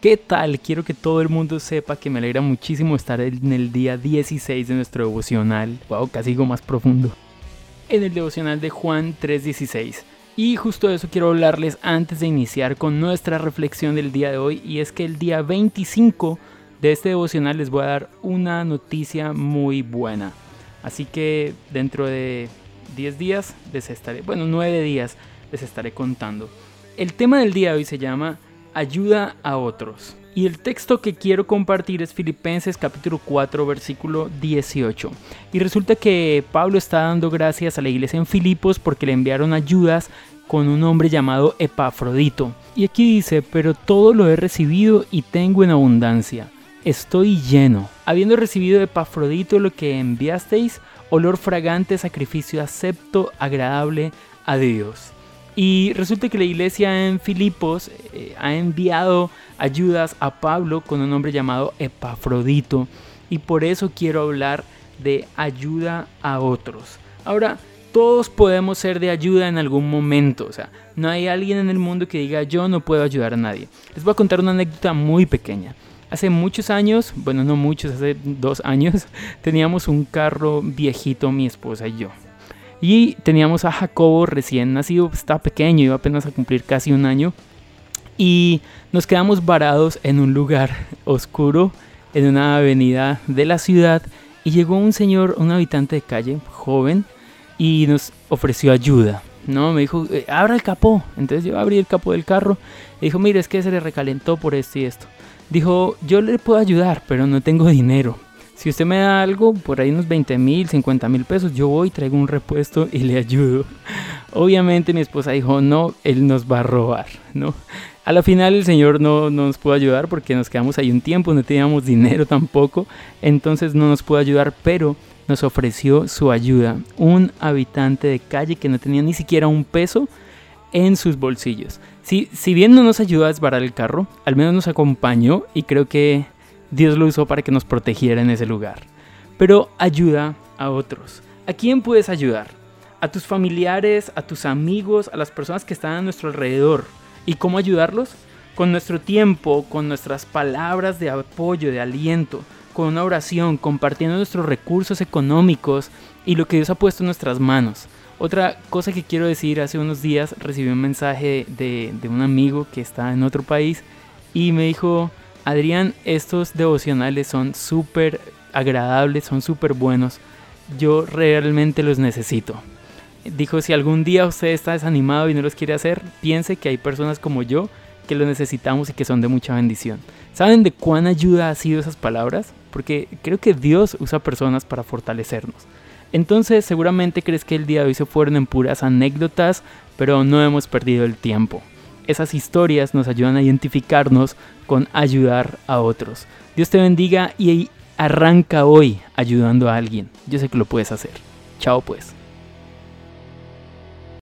¿Qué tal? Quiero que todo el mundo sepa que me alegra muchísimo estar en el día 16 de nuestro devocional. Wow, casi algo más profundo. En el devocional de Juan 3:16. Y justo de eso quiero hablarles antes de iniciar con nuestra reflexión del día de hoy. Y es que el día 25 de este devocional les voy a dar una noticia muy buena. Así que dentro de 10 días les estaré, bueno, 9 días les estaré contando. El tema del día de hoy se llama ayuda a otros. Y el texto que quiero compartir es Filipenses capítulo 4 versículo 18. Y resulta que Pablo está dando gracias a la iglesia en Filipos porque le enviaron ayudas con un hombre llamado Epafrodito. Y aquí dice, pero todo lo he recibido y tengo en abundancia. Estoy lleno, habiendo recibido Epafrodito lo que enviasteis, olor fragante, sacrificio acepto, agradable a Dios. Y resulta que la iglesia en Filipos eh, ha enviado ayudas a Pablo con un hombre llamado Epafrodito. Y por eso quiero hablar de ayuda a otros. Ahora, todos podemos ser de ayuda en algún momento. O sea, no hay alguien en el mundo que diga yo no puedo ayudar a nadie. Les voy a contar una anécdota muy pequeña. Hace muchos años, bueno, no muchos, hace dos años, teníamos un carro viejito mi esposa y yo. Y teníamos a Jacobo recién nacido, estaba pequeño, iba apenas a cumplir casi un año. Y nos quedamos varados en un lugar oscuro, en una avenida de la ciudad. Y llegó un señor, un habitante de calle, joven, y nos ofreció ayuda. No, me dijo, eh, abra el capó. Entonces yo abrí el capó del carro. Y dijo, mire, es que se le recalentó por esto y esto. Dijo, yo le puedo ayudar, pero no tengo dinero. Si usted me da algo, por ahí unos 20 mil, 50 mil pesos, yo voy, traigo un repuesto y le ayudo. Obviamente mi esposa dijo, no, él nos va a robar, ¿no? A la final el señor no, nos pudo ayudar porque nos quedamos ahí un tiempo, no teníamos dinero tampoco, entonces no nos pudo ayudar, pero nos ofreció su ayuda. Un habitante de calle que no tenía ni siquiera un peso en sus bolsillos. Si, si bien no nos ayudó a desbarar el carro, al menos nos acompañó y creo que Dios lo usó para que nos protegiera en ese lugar. Pero ayuda a otros. ¿A quién puedes ayudar? A tus familiares, a tus amigos, a las personas que están a nuestro alrededor. ¿Y cómo ayudarlos? Con nuestro tiempo, con nuestras palabras de apoyo, de aliento, con una oración, compartiendo nuestros recursos económicos y lo que Dios ha puesto en nuestras manos. Otra cosa que quiero decir, hace unos días recibí un mensaje de, de un amigo que está en otro país y me dijo, Adrián, estos devocionales son súper agradables, son súper buenos. Yo realmente los necesito. Dijo, si algún día usted está desanimado y no los quiere hacer, piense que hay personas como yo que lo necesitamos y que son de mucha bendición. ¿Saben de cuán ayuda ha sido esas palabras? Porque creo que Dios usa personas para fortalecernos. Entonces seguramente crees que el día de hoy se fueron en puras anécdotas, pero no hemos perdido el tiempo esas historias nos ayudan a identificarnos con ayudar a otros. Dios te bendiga y arranca hoy ayudando a alguien. Yo sé que lo puedes hacer. Chao pues.